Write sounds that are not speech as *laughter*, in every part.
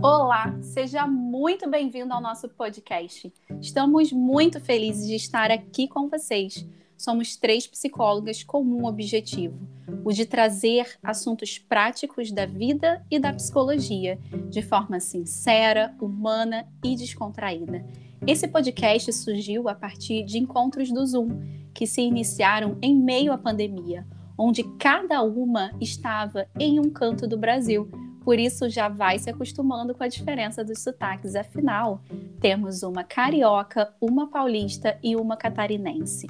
Olá, seja muito bem-vindo ao nosso podcast. Estamos muito felizes de estar aqui com vocês. Somos três psicólogas com um objetivo: o de trazer assuntos práticos da vida e da psicologia, de forma sincera, humana e descontraída. Esse podcast surgiu a partir de encontros do Zoom, que se iniciaram em meio à pandemia, onde cada uma estava em um canto do Brasil por isso já vai se acostumando com a diferença dos sotaques. Afinal, temos uma carioca, uma paulista e uma catarinense.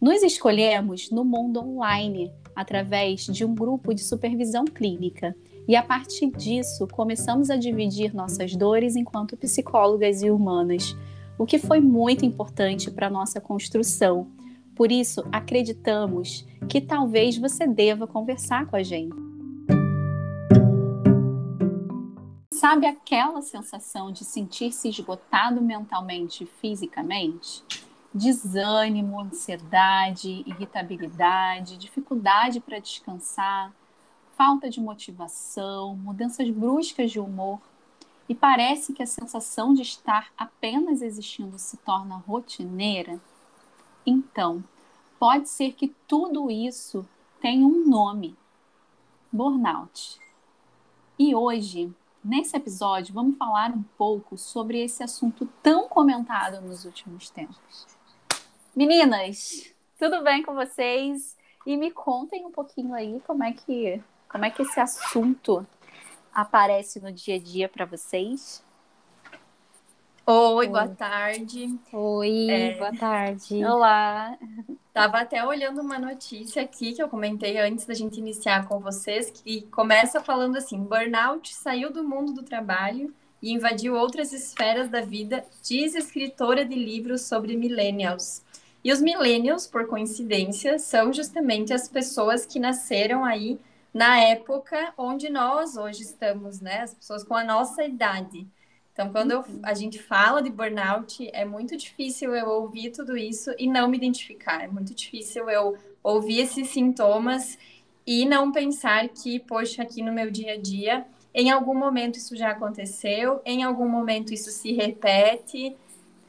Nos escolhemos no mundo online, através de um grupo de supervisão clínica. E a partir disso, começamos a dividir nossas dores enquanto psicólogas e humanas, o que foi muito importante para nossa construção. Por isso, acreditamos que talvez você deva conversar com a gente. Sabe aquela sensação de sentir-se esgotado mentalmente e fisicamente? Desânimo, ansiedade, irritabilidade, dificuldade para descansar, falta de motivação, mudanças bruscas de humor. E parece que a sensação de estar apenas existindo se torna rotineira? Então, pode ser que tudo isso tenha um nome: burnout. E hoje Nesse episódio, vamos falar um pouco sobre esse assunto tão comentado nos últimos tempos. Meninas, tudo bem com vocês? E me contem um pouquinho aí como é que, como é que esse assunto aparece no dia a dia para vocês. Oi, Oi, boa tarde. Oi, é... boa tarde. Olá. Tava até olhando uma notícia aqui que eu comentei antes da gente iniciar com vocês, que começa falando assim: burnout saiu do mundo do trabalho e invadiu outras esferas da vida, diz escritora de livros sobre millennials. E os millennials, por coincidência, são justamente as pessoas que nasceram aí na época onde nós hoje estamos, né? As pessoas com a nossa idade. Então, quando eu, uhum. a gente fala de burnout, é muito difícil eu ouvir tudo isso e não me identificar. É muito difícil eu ouvir esses sintomas e não pensar que, poxa, aqui no meu dia a dia, em algum momento isso já aconteceu, em algum momento isso se repete,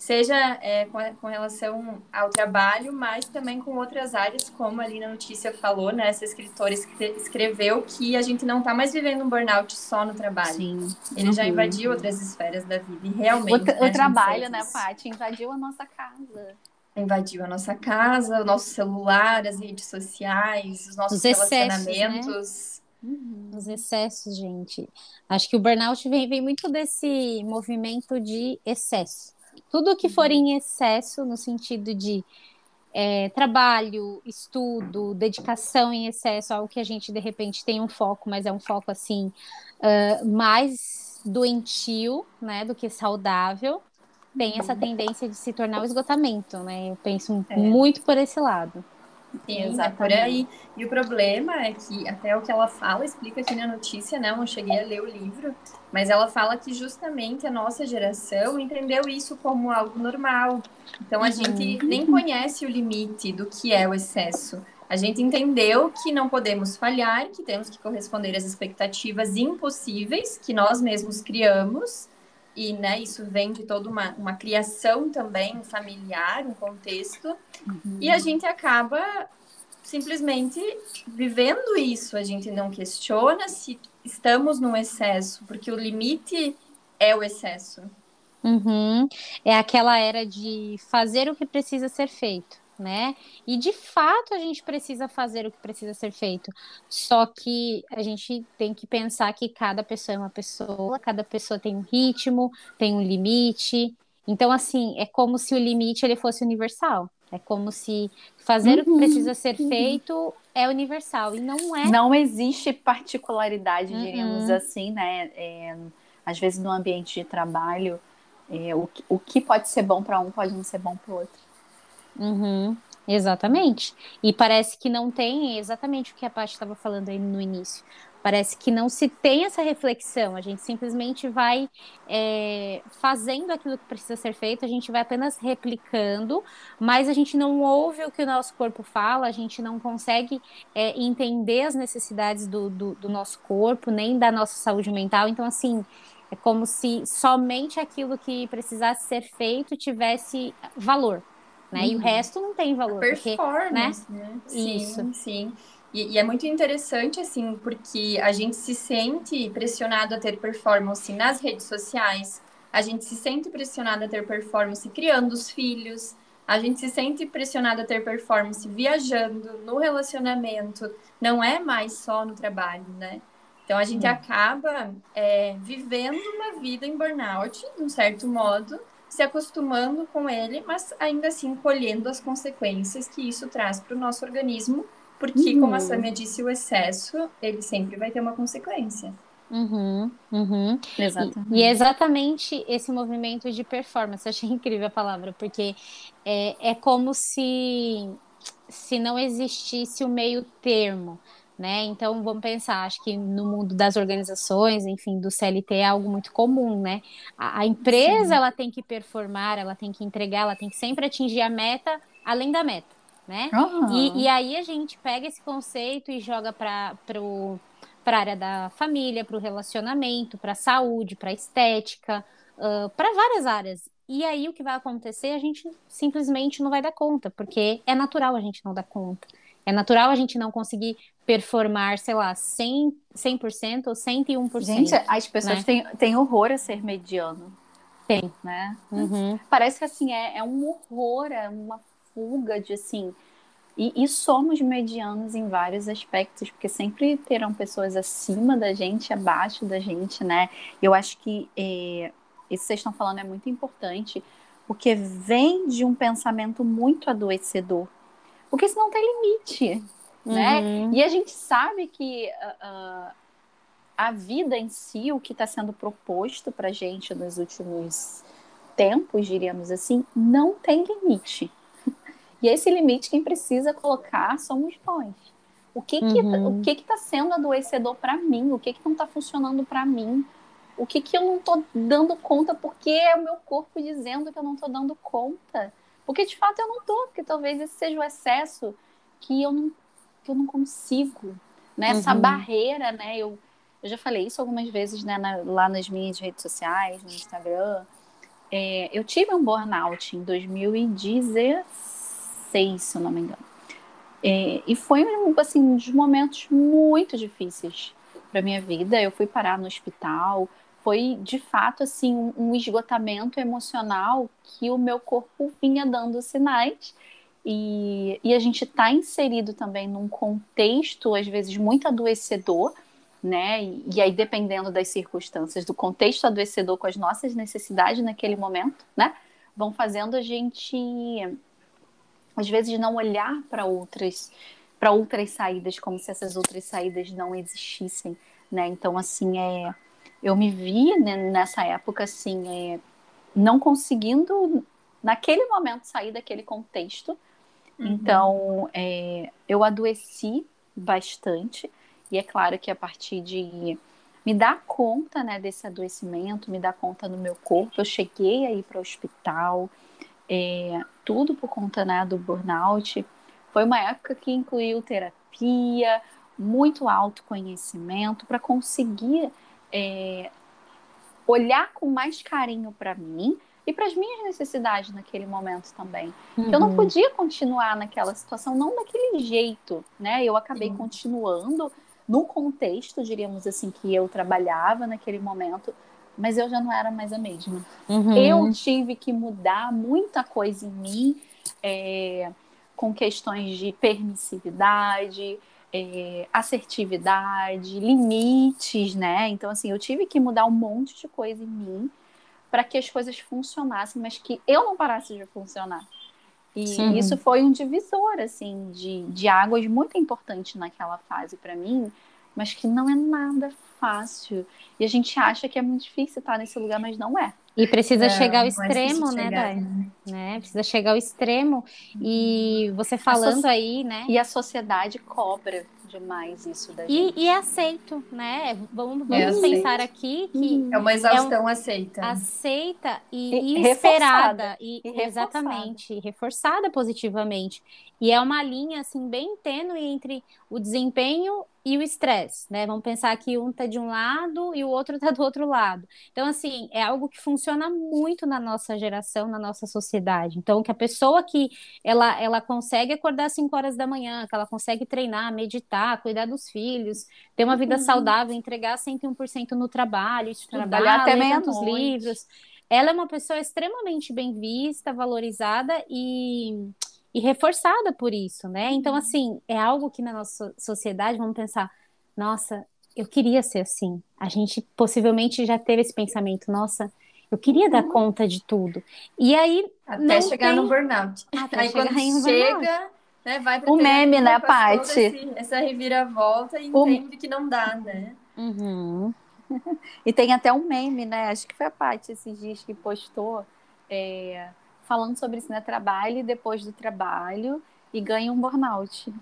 seja é, com, com, relação ao trabalho, mas também com outras áreas, como ali na notícia falou, né? Essa escritora escreveu que a gente não está mais vivendo um burnout só no trabalho. Sim. Ele uhum. já invadiu outras esferas da vida e realmente. O, né, o trabalho, né, Paty? Invadiu a nossa casa. Invadiu a nossa casa, o nosso celular, as redes sociais, os nossos os excessos, relacionamentos. Né? Uhum. Os excessos, gente. Acho que o burnout vem, vem muito desse movimento de excesso. Tudo que for em excesso, no sentido de é, trabalho, estudo, dedicação em excesso, algo que a gente de repente tem um foco, mas é um foco assim uh, mais doentio, né, do que saudável, tem essa tendência de se tornar o esgotamento, né? Eu penso é. muito por esse lado. Sim, Exatamente. por aí. E o problema é que, até o que ela fala, explica aqui na notícia, né? Eu não cheguei a ler o livro, mas ela fala que justamente a nossa geração entendeu isso como algo normal. Então a uhum. gente nem conhece o limite do que é o excesso. A gente entendeu que não podemos falhar, que temos que corresponder às expectativas impossíveis que nós mesmos criamos e né, isso vem de toda uma, uma criação também familiar, um contexto, uhum. e a gente acaba simplesmente vivendo isso, a gente não questiona se estamos num excesso, porque o limite é o excesso. Uhum. É aquela era de fazer o que precisa ser feito né? E de fato a gente precisa fazer o que precisa ser feito. Só que a gente tem que pensar que cada pessoa é uma pessoa, cada pessoa tem um ritmo, tem um limite. Então, assim, é como se o limite ele fosse universal. É como se fazer uhum, o que uhum. precisa ser uhum. feito é universal e não é. Não existe particularidade, diríamos uhum. assim, né? É, às vezes no ambiente de trabalho, é, o, o que pode ser bom para um pode não ser bom para o outro. Uhum, exatamente. E parece que não tem exatamente o que a Paty estava falando aí no início. Parece que não se tem essa reflexão, a gente simplesmente vai é, fazendo aquilo que precisa ser feito, a gente vai apenas replicando, mas a gente não ouve o que o nosso corpo fala, a gente não consegue é, entender as necessidades do, do, do nosso corpo, nem da nossa saúde mental. Então, assim, É como se somente aquilo que precisasse ser feito tivesse valor, né? Uhum. E o uhum. resto não tem valor. Performance, porque, né? né? Sim, Isso. sim. E, e, é muito interessante, assim, porque a gente se sente pressionado a ter performance nas redes sociais, a gente se sente pressionado a ter performance criando os filhos, a gente se sente pressionado a ter performance viajando, no relacionamento, não é mais só no trabalho, né? Então a gente hum. acaba é, vivendo uma vida em burnout, de um certo modo, se acostumando com ele, mas ainda assim colhendo as consequências que isso traz para o nosso organismo, porque, uhum. como a Samia disse, o excesso, ele sempre vai ter uma consequência. Uhum, uhum. Exatamente. E, e, é exatamente esse movimento de performance. achei incrível a palavra, porque é, é como se, se não existisse o meio termo. Né? Então vamos pensar, acho que no mundo das organizações, enfim, do CLT é algo muito comum, né? A, a empresa Sim. ela tem que performar, ela tem que entregar, ela tem que sempre atingir a meta além da meta, né? Uhum. E, e aí a gente pega esse conceito e joga para para a área da família, para o relacionamento, para a saúde, para a estética, uh, para várias áreas. E aí o que vai acontecer, a gente simplesmente não vai dar conta, porque é natural a gente não dar conta. É natural a gente não conseguir performar, sei lá, 100%, 100% ou 101%. Gente, as pessoas né? têm, têm horror a ser mediano. Tem. Né? Uhum. Parece que, assim, é, é um horror, é uma fuga de, assim, e, e, somos medianos em vários aspectos, porque sempre terão pessoas acima da gente, abaixo da gente, né? Eu acho que é, isso que vocês estão falando é muito importante, porque vem de um pensamento muito adoecedor. Porque isso não tem limite, né? uhum. né? E a gente sabe que uh, a vida em si, o que está sendo proposto para gente nos últimos tempos, diríamos assim, não tem limite. *laughs* E esse limite quem precisa colocar somos nós. O que que uhum. o que que tá sendo adoecedor para mim? O que que não está funcionando para mim? O que que eu não estou dando conta porque é o meu corpo dizendo que eu não estou dando conta? Porque de fato eu não estou, porque talvez esse seja o excesso que eu não que eu não consigo, né? Essa uhum. barreira, né? Eu eu já falei isso algumas vezes, né, na, lá nas minhas redes sociais, no Instagram. É, eu tive um burnout em 2016 2006, se eu não me engano. É, e foi assim, um dos momentos muito difíceis para minha vida. Eu fui parar no hospital. Foi de fato assim um, esgotamento emocional que o meu corpo vinha dando sinais. E, e a gente está inserido também num contexto, às vezes, muito adoecedor, né? E, e, aí, dependendo das circunstâncias, do contexto adoecedor com as nossas necessidades naquele momento, né? Vão fazendo a gente às vezes não olhar para outras para outras saídas como se essas outras saídas não existissem, né? Então assim é eu me vi né, nessa época assim é, não conseguindo naquele momento sair daquele contexto. Uhum. Então é, eu adoeci bastante e é claro que a partir de me dar conta né, desse adoecimento, me dar conta no meu corpo, eu cheguei aí para o hospital, é, tudo por conta né, do burnout. Foi uma época que incluiu terapia, muito autoconhecimento para conseguir é, olhar com mais carinho para mim e para as minhas necessidades naquele momento também. Uhum. Eu não uhum. podia continuar naquela situação, não daquele jeito, né? Eu acabei uhum. continuando no contexto, diríamos assim, que eu trabalhava naquele momento, mas eu já não era mais a mesma. Uhum. Eu tive que mudar muita coisa em mim, é, com questões de permissividade, é, assertividade, limites, né? Então, assim, eu tive que mudar um monte de coisa em mim para que as coisas funcionassem, mas que eu não parasse de funcionar. E Sim. isso foi um divisor, assim, de, de águas muito importante naquela fase para mim, mas que não é nada fácil. E a gente acha que é muito difícil estar nesse lugar, mas não é. E precisa chegar ao extremo, né, Dai? Né? né? Precisa chegar ao extremo. E você falando so... aí, né? E a sociedade cobra demais isso da gente. E, e é aceito, né? Vamos, é vamos é pensar aqui que. Uhum. É uma exaustão é um... aceita. Aceita e, e, e esperada. E, e exatamente, reforçada positivamente. E é uma linha, assim, bem tênue entre o desempenho e o estresse, né? Vamos pensar que um tá de um lado e o outro tá do outro lado. Então, assim, é algo que funciona muito na nossa geração, na nossa sociedade. Então, que a pessoa que ela, ela consegue acordar às 5 horas da manhã, que ela consegue treinar, meditar, cuidar dos filhos, ter uma vida uhum. saudável, entregar 101% no trabalho, estudar, Trabalhar até ler tantos livros. Ela é uma pessoa extremamente bem vista, valorizada e e reforçada por isso, né? Então, uhum. assim, é algo que na nossa sociedade vamos pensar, nossa, eu queria ser assim. A gente possivelmente já teve esse pensamento, nossa, eu queria dar uhum. conta de tudo. E aí. Até chegar tem... no burnout. Até aí quando chega, né, vai pra o meme, né, Paty? Essa reviravolta e o... entende que não dá, né? Uhum. *laughs* e tem até um meme, né? Acho que foi a Paty esses dias que postou. É falando sobre isso, né? Trabalhe depois do trabalho e ganhe um burnout.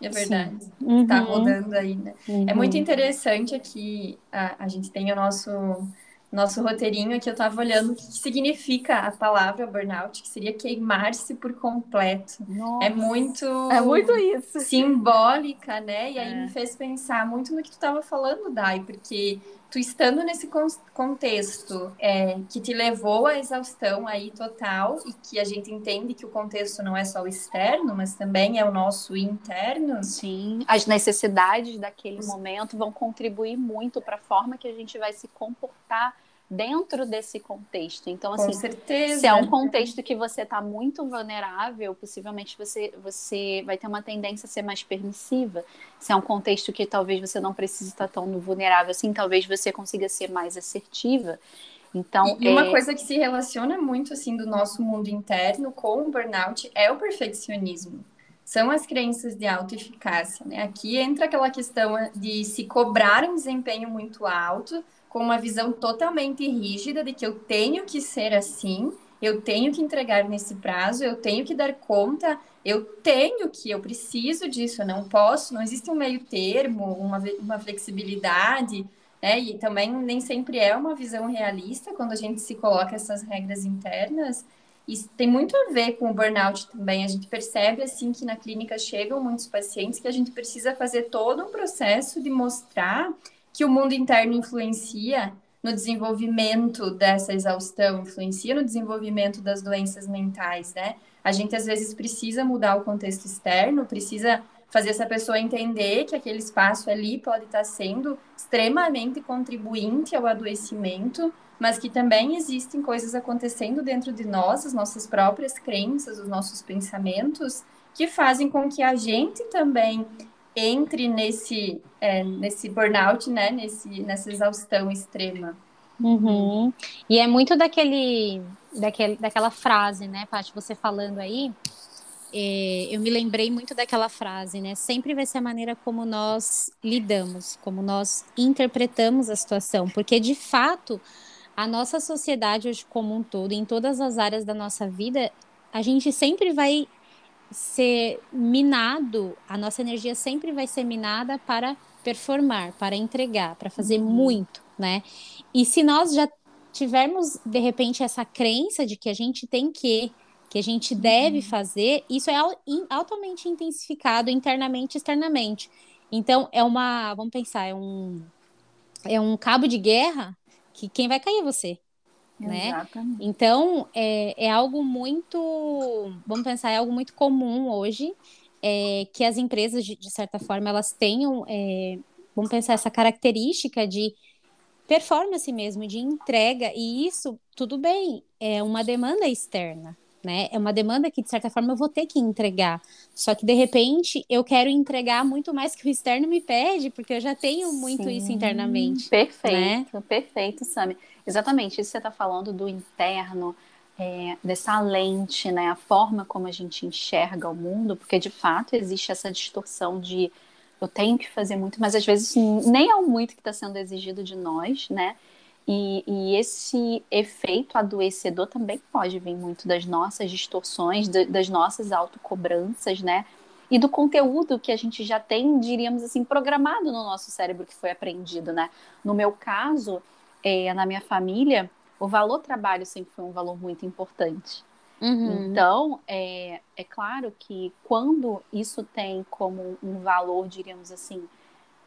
É verdade. Está uhum. Tá rodando aí, né? Uhum. É muito interessante aqui, a, a gente tem o nosso nosso roteirinho aqui, eu estava olhando o que significa a palavra burnout, que seria queimar-se por completo. É Nossa. É muito... É muito isso. Simbólica, né? E aí é. me fez pensar muito no que tu estava falando, Dai, porque tu estando nesse contexto é, que te levou à exaustão aí total e que a gente entende que o contexto não é só o externo, mas também é o nosso interno. Sim, as necessidades daquele momento vão contribuir muito para a forma que a gente vai se comportar dentro desse contexto. Então, assim, Com certeza. se é um contexto que você está muito vulnerável, possivelmente você, você vai ter uma tendência a ser mais permissiva. Se é um contexto que talvez você não precise estar tão vulnerável assim, talvez você consiga ser mais assertiva. Então, e, é... uma coisa que se relaciona muito assim do nosso mundo interno com o burnout é o perfeccionismo. São as crenças de autoeficácia, né? Aqui entra aquela questão de se cobrar um desempenho muito alto, com uma visão totalmente rígida de que eu tenho que ser assim, eu tenho que entregar nesse prazo, eu tenho que dar conta, eu tenho que, eu preciso disso, eu não posso, não existe um meio termo, uma, uma flexibilidade, né? E também nem sempre é uma visão realista quando a gente se coloca essas regras internas. Isso tem muito a ver com o burnout também. A gente percebe assim que na clínica chegam muitos pacientes que a gente precisa fazer todo um processo de mostrar que o mundo interno influencia no desenvolvimento dessa exaustão, influencia no desenvolvimento das doenças mentais, né? A gente às vezes precisa mudar o contexto externo, precisa fazer essa pessoa entender que aquele espaço ali pode estar sendo extremamente contribuinte ao adoecimento, mas que também existem coisas acontecendo dentro de nós, as nossas próprias crenças, os nossos pensamentos, que fazem com que a gente também entre nesse, é, nesse burnout, né? Nesse, nessa exaustão extrema. Uhum. E é muito daquele, daquele, daquela frase, né, Paty, você falando aí, é, eu me lembrei muito daquela frase, né? Sempre vai ser a maneira como nós lidamos, como nós interpretamos a situação, porque de fato a nossa sociedade hoje como um todo, em todas as áreas da nossa vida, a gente sempre vai ser minado, a nossa energia sempre vai ser minada para performar, para entregar, para fazer uhum. muito, né? E se nós já tivermos de repente essa crença de que a gente tem que, que a gente deve uhum. fazer, isso é altamente intensificado internamente e externamente. Então é uma, vamos pensar, é um é um cabo de guerra que quem vai cair é você, né? Exatamente. Então, é, é algo muito, vamos pensar, é algo muito comum hoje, é, que as empresas, de, de, certa forma, elas tenham, é, vamos pensar, essa característica de performance mesmo, de entrega, e isso, tudo bem, é uma demanda externa, né? É uma demanda que, de certa forma, eu vou ter que entregar. Só que, de repente, eu quero entregar muito mais que o externo me pede, porque eu já tenho muito Sim, isso internamente. Perfeito, né? perfeito, Sami. Exatamente, isso você está falando do interno, é, dessa lente, né? A forma como a gente enxerga o mundo, porque de fato existe essa distorção de eu tenho que fazer muito, mas às vezes nem é o muito que está sendo exigido de nós, né? E, e, esse efeito adoecedor também pode vir muito das nossas distorções, das nossas autocobranças, né? E do conteúdo que a gente já tem, diríamos assim, programado no nosso cérebro que foi aprendido, né? No meu caso, é, na minha família, o valor trabalho sempre foi um valor muito importante. Uhum. Então, é, é claro que quando isso tem como um valor, diríamos assim,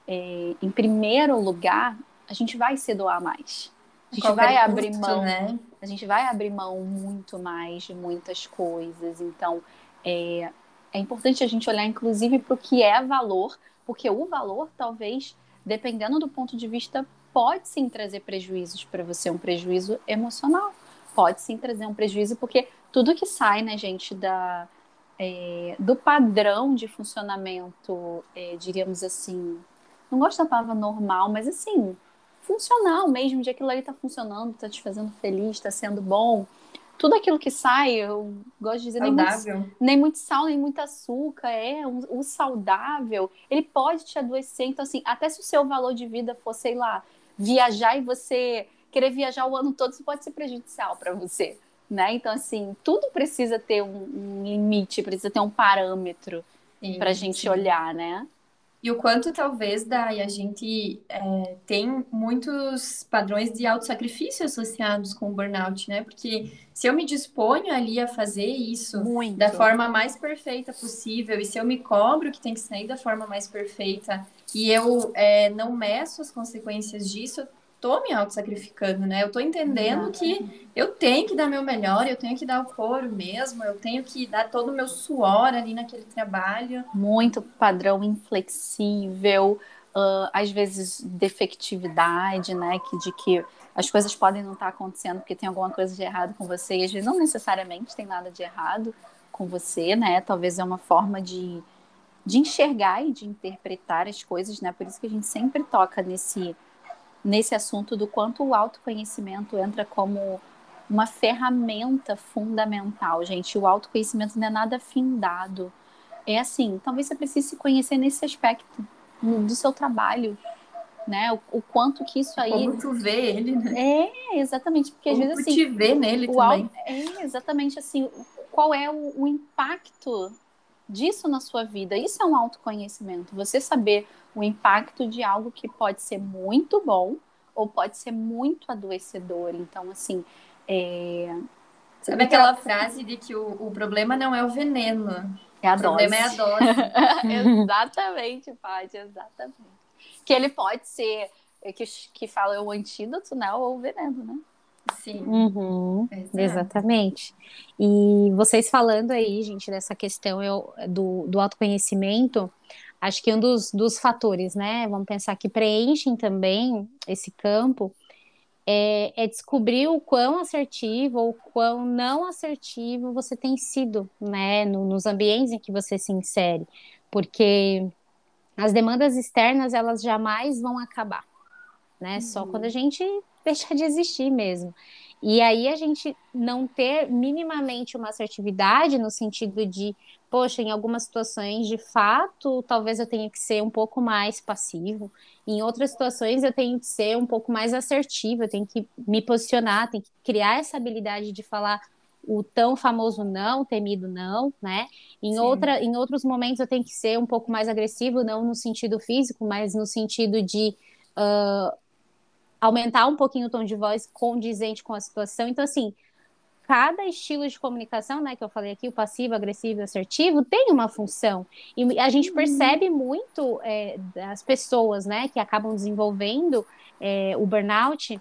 é, em primeiro lugar, a gente vai se doar mais. A gente vai abrir custo, mão, né? A gente vai abrir mão muito mais de muitas coisas. Então, é, é importante a gente olhar, inclusive, para o que é valor, porque o valor, talvez, dependendo do ponto de vista, pode sim trazer prejuízos para você, um prejuízo emocional. Pode sim trazer um prejuízo, porque tudo que sai, né, gente, da, é, do padrão de funcionamento, é, diríamos assim, não gosto da palavra normal, mas assim, funcional mesmo, de aquilo ali está funcionando, está te fazendo feliz, está sendo bom. Tudo aquilo que sai, eu gosto de dizer, nem muito, nem muito, sal, nem muito açúcar, é o saudável, ele pode te adoecer. Então, assim, até se o seu valor de vida for, sei lá, viajar e você querer viajar o ano todo, isso pode ser prejudicial para você, né? Então, assim, tudo precisa ter um, um limite, precisa ter um parâmetro para a gente sim. olhar, né? E o quanto talvez, Dai, a gente é, tem muitos padrões de autossacrifício associados com o burnout, né? Porque se eu me disponho ali a fazer isso Muito. da forma mais perfeita possível, e se eu me cobro que tem que sair da forma mais perfeita, e eu é, não meço as consequências disso, tô me auto-sacrificando, né? Eu tô entendendo que eu tenho que dar meu melhor, eu tenho que dar o couro mesmo, eu tenho que dar todo o meu suor ali naquele trabalho. Muito padrão inflexível, uh, às vezes defectividade, né? Que, de que as coisas podem não estar acontecendo porque tem alguma coisa de errado com você, e às vezes não necessariamente tem nada de errado com você, né? Talvez é uma forma de, de enxergar e de interpretar as coisas, né? Por isso que a gente sempre toca nesse nesse assunto do quanto o autoconhecimento entra como uma ferramenta fundamental, gente. O autoconhecimento não é nada findado. É assim, talvez você precise se conhecer nesse aspecto do seu trabalho, né? O, o quanto que isso aí. Como tu vê ele, né? É, exatamente, porque Como às vezes assim. te vê nele também. É, exatamente assim. Qual é o, o impacto disso na sua vida? Isso é um autoconhecimento. Você saber o impacto de algo que pode ser muito bom ou pode ser muito adoecedor. Então, assim. É... Sabe aquela frase de que o, o problema não é o veneno, é a o dose. problema é a dose. *laughs* *laughs* exatamente, Paty, exatamente. Que ele pode ser, é, que, que fala o antídoto, né, ou o veneno, né? Sim. Uhum, exatamente. E vocês falando aí, gente, dessa questão eu, do, do autoconhecimento, acho que um dos, dos fatores, né? Vamos pensar que preenchem também esse campo é, é, descobrir o quão assertivo ou quão não assertivo você tem sido, né? No, nos ambientes em que você se insere, porque as demandas externas elas jamais vão acabar, né? Uhum. Só quando a gente deixar de existir mesmo. E aí a gente não ter minimamente uma assertividade no sentido de, poxa, em algumas situações, de fato, talvez eu tenha que ser um pouco mais passivo. Em outras situações, eu tenho que ser um pouco mais assertivo, eu tenho que me posicionar, tenho que criar essa habilidade de falar o tão famoso não, temido não, né? Em, outra, em outros momentos eu tenho que ser um pouco mais agressivo, não no sentido físico, mas no sentido de uh, aumentar um pouquinho o tom de voz condizente com a situação. Então, assim, cada estilo de comunicação, né, que eu falei aqui, o passivo, agressivo e assertivo, tem uma função. E a gente uhum. percebe muito é, das pessoas, né, que acabam desenvolvendo é, o burnout,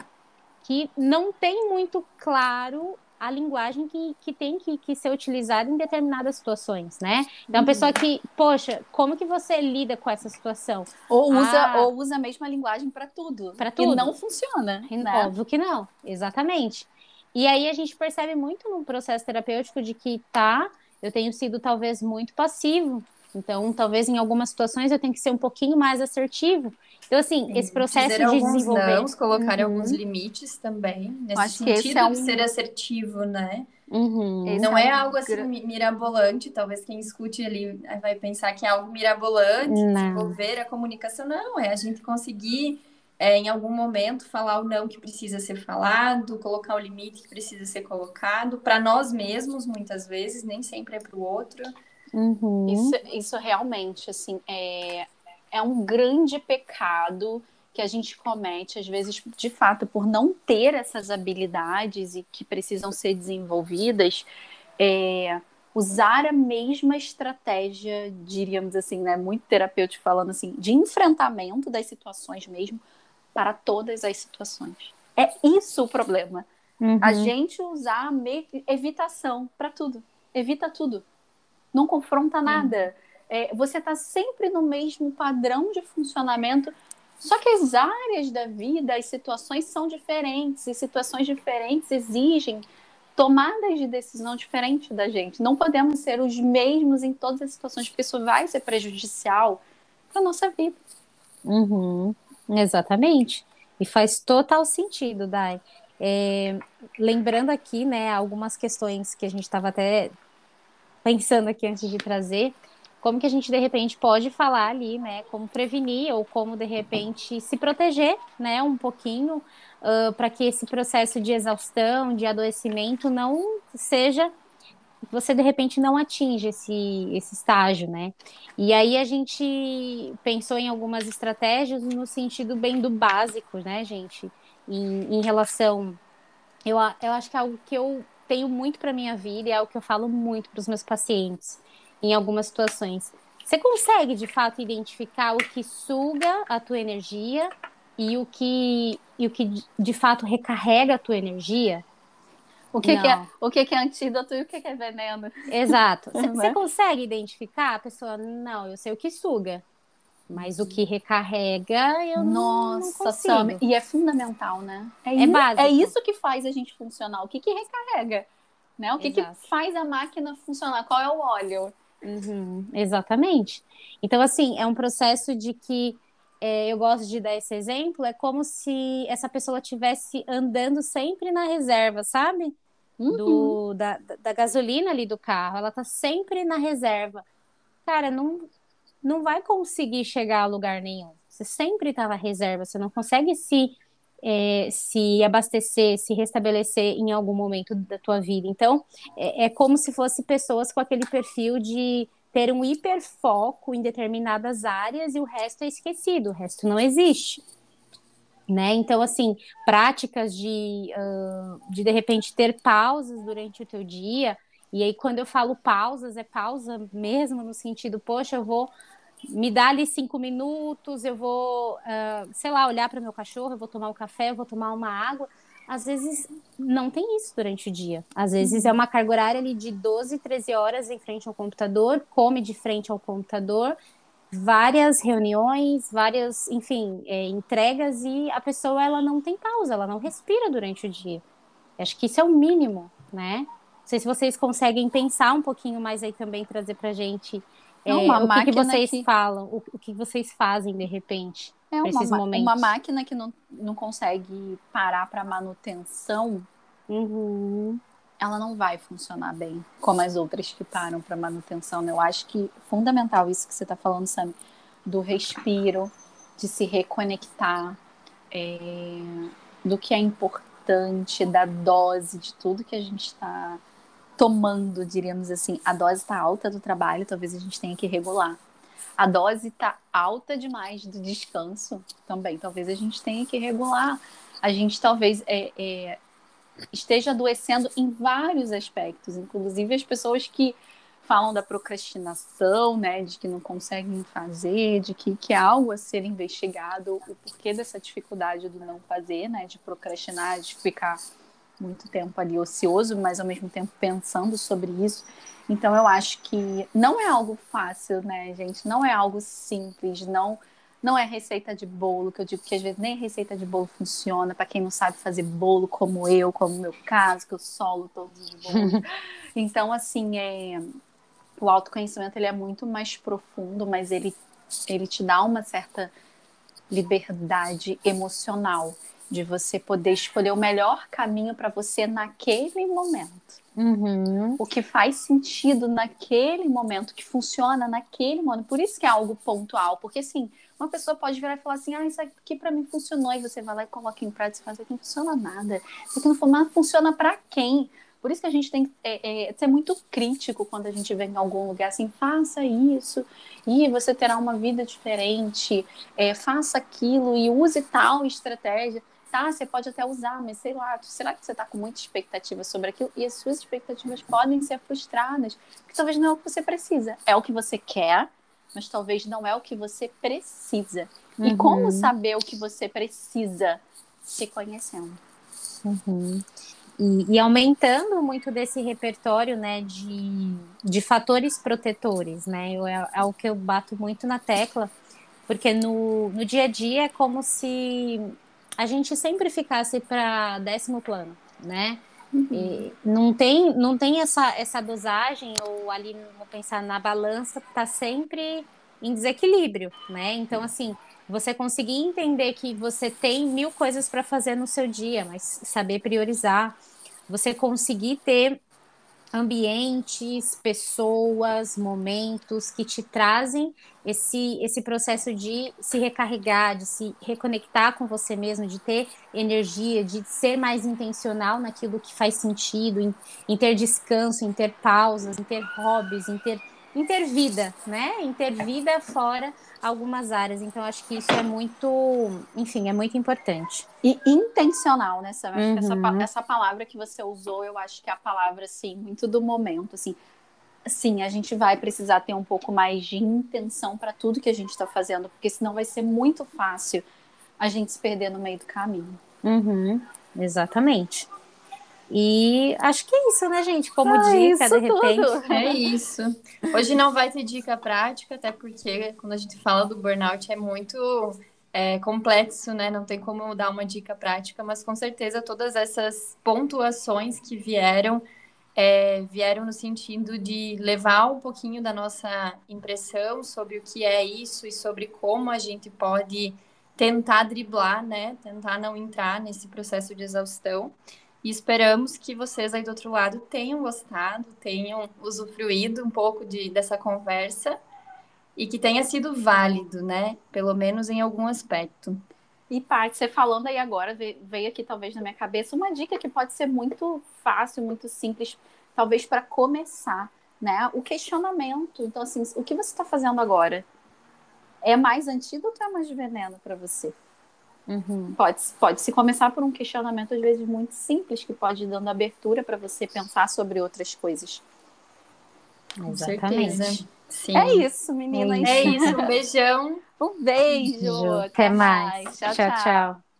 que não tem muito claro a linguagem que, que tem que, que ser utilizada em determinadas situações, né? Então, uhum. a pessoa que, poxa, como que você lida com essa situação? Ou usa, ah, ou usa a mesma linguagem para tudo. Para tudo. E não funciona. Né? Óbvio que não, exatamente. E aí a gente percebe muito no processo terapêutico de que, tá, eu tenho sido talvez muito passivo, então, talvez em algumas situações eu tenha que ser um pouquinho mais assertivo. Então, assim, Sim, esse processo Dizer de desenvolver. Não, colocar uhum. alguns limites também, nesse Acho sentido é um... de ser assertivo, né? Uhum. Não é, é algo assim mirabolante, talvez quem escute ali vai pensar que é algo mirabolante, não. desenvolver a comunicação. Não, é a gente conseguir, é, em algum momento, falar o não que precisa ser falado, colocar o limite que precisa ser colocado, para nós mesmos, muitas vezes, nem sempre é para o outro. Uhum. Isso, isso realmente, assim, é, é um grande pecado que a gente comete, às vezes, de fato, por não ter essas habilidades e que precisam ser desenvolvidas, é, usar a mesma estratégia, diríamos assim, né, muito terapêutico falando assim, de enfrentamento das situações mesmo para todas as situações. É isso o problema. Uhum. A gente usar a evitação para tudo. Evita tudo. Não confronta nada. É, você está sempre no mesmo padrão de funcionamento só que as áreas da vida, as situações são diferentes, e situações diferentes exigem tomadas de decisão diferentes da gente. Não podemos ser os mesmos em todas as situações, porque isso vai ser prejudicial para a nossa vida. Uhum, exatamente. E faz total sentido, Dai. É, lembrando aqui, né, algumas questões que a gente estava até pensando aqui antes de trazer como que a gente de repente pode falar ali, né, como prevenir ou como de repente se proteger, né, um pouquinho uh, para que esse processo de exaustão, de adoecimento não seja você de repente não atinge esse, esse estágio, né? E aí a gente pensou em algumas estratégias no sentido bem do básico, né, gente? Em, em relação. Eu, eu acho que é algo que eu tenho muito para minha vida e é algo que eu falo muito para os meus pacientes em algumas situações. Você consegue, de fato, identificar o que suga a tua energia e o que, e o que de fato recarrega a tua energia? O que, que, é, o que, que é antídoto e o que, que é veneno? Exato. *laughs* Você é? consegue identificar a pessoa? Não, eu sei o que suga. Mas o que recarrega, eu Nossa, não Sam, e é fundamental, né? É, é, isso, básico. é isso que faz a gente funcionar. O que, que recarrega? Né? O que, que faz a máquina funcionar? Qual é o óleo? Uhum, exatamente. Então, assim, é um processo de que é, eu gosto de dar esse exemplo, é como se essa pessoa estivesse andando sempre na reserva, sabe? Uhum. Do, da, da gasolina ali do carro, ela tá sempre na reserva. Cara, não, não vai conseguir chegar a lugar nenhum. Você sempre tá na reserva, você não consegue se é, se abastecer, se restabelecer em algum momento da tua vida. Então, é, é como se fosse pessoas com aquele perfil de ter um hiperfoco em determinadas áreas e o resto é esquecido, o resto não existe. Né? Então, assim, práticas de, uh, de de repente ter pausas durante o teu dia, e aí quando eu falo pausas, é pausa mesmo no sentido, poxa, eu vou me dá ali cinco minutos, eu vou, uh, sei lá, olhar para meu cachorro, eu vou tomar um café, eu vou tomar uma água. Às vezes não tem isso durante o dia. Às vezes é uma carga horária ali de 12, 13 horas em frente ao computador, come de frente ao computador, várias reuniões, várias, enfim, é, entregas e a pessoa ela não tem pausa, ela não respira durante o dia. Acho que isso é o mínimo, né? Não sei se vocês conseguem pensar um pouquinho mais aí também, trazer pra gente é uma é, o que, que vocês que... falam, o, o, que vocês fazem de repente é uma, esses momentos? Uma máquina que não, não consegue parar para manutenção, uhum. ela não vai funcionar bem como as outras que param para manutenção. Né? Eu acho que fundamental isso que você está falando, Sam, do respiro, de se reconectar, é, do que é importante, da dose de tudo que a gente está tomando, diríamos assim, a dose está alta do trabalho, talvez a gente tenha que regular. A dose está alta demais do descanso também, talvez a gente tenha que regular. A gente talvez é, é, esteja adoecendo em vários aspectos, inclusive as pessoas que falam da procrastinação, né, de que não conseguem fazer, de que, que é algo a ser investigado, o porquê dessa dificuldade do não fazer, né, de procrastinar, de ficar muito tempo ali ocioso, mas ao mesmo tempo pensando sobre isso. Então eu acho que não é algo fácil, né, gente? Não é algo simples, não não é receita de bolo, que eu digo que às vezes nem receita de bolo funciona para quem não sabe fazer bolo como eu, como meu caso, que eu solo todos os bolos. *laughs* então assim, é o autoconhecimento ele é muito mais profundo, mas ele ele te dá uma certa liberdade emocional de você poder escolher o melhor caminho para você naquele momento. Uhum. O que faz sentido naquele momento, que funciona naquele momento. Por isso que é algo pontual, porque assim, uma pessoa pode virar e falar assim: ah, isso aqui para mim funcionou, e você vai lá e coloca em prática e fala: isso aqui não funciona nada. Isso aqui não funciona, funciona para quem? Por isso que a gente tem que é, é, ser muito crítico quando a gente vem em algum lugar assim, faça isso, e você terá uma vida diferente, é, faça aquilo e use tal estratégia tá, você pode até usar, mas sei lá, será que você está com muita expectativa sobre aquilo? E as suas expectativas podem ser frustradas, porque talvez não é o que você precisa. É o que você quer, mas talvez não é o que você precisa. Uhum. E como saber o que você precisa? Se conhecendo. Uhum. E, e, aumentando muito desse repertório, né, de, de fatores protetores, né, eu, é, é o que eu bato muito na tecla, porque no, no dia a dia é como se a gente sempre ficasse para décimo plano, né? Uhum. não tem, não tem essa, essa dosagem, ou ali, vou pensar na balança, tá sempre em desequilíbrio, né? Então, assim, você conseguir entender que você tem mil coisas para fazer no seu dia, mas saber priorizar, você conseguir ter ambientes, pessoas, momentos que te trazem esse, esse processo de se recarregar, de se reconectar com você mesmo, de ter energia, de ser mais intencional naquilo que faz sentido, em, em ter descanso, em ter pausas, em ter hobbies, em ter intervida, né? Intervida fora algumas áreas. Então, acho que isso é muito, enfim, é muito importante. E intencional, né, Sam? Uhum. Essa, essa palavra que você usou, eu acho que é a palavra, assim, muito do momento, assim. Sim, a gente vai precisar ter um pouco mais de intenção para tudo que a gente está fazendo, porque senão vai ser muito fácil a gente se perder no meio do caminho. Uhum. Exatamente. E acho que é isso, né, gente? Como ah, dica, de repente. Tudo. É isso. Hoje não vai ter dica prática, até porque quando a gente fala do burnout é muito é, complexo, né? Não tem como dar uma dica prática, mas com certeza todas essas pontuações que vieram é, vieram no sentido de levar um pouquinho da nossa impressão sobre o que é isso e sobre como a gente pode tentar driblar, né? Tentar não entrar nesse processo de exaustão. E esperamos que vocês aí do outro lado tenham gostado, tenham usufruído um pouco de, dessa conversa e que tenha sido válido, né? Pelo menos em algum aspecto. E, parte você falando aí agora, veio aqui talvez na minha cabeça uma dica que pode ser muito fácil, muito simples, talvez para começar, né? O questionamento. Então, assim, o que você está fazendo agora? É mais antídoto ou é mais veneno para você? Uhum. Pode, pode se começar por um questionamento, às vezes, muito simples, que pode ir dando abertura para você pensar sobre outras coisas. Exatamente. Sim. É isso, meninas. É isso. *laughs* Um beijão. Um beijo. Até, Até mais. mais. tchau. tchau. tchau.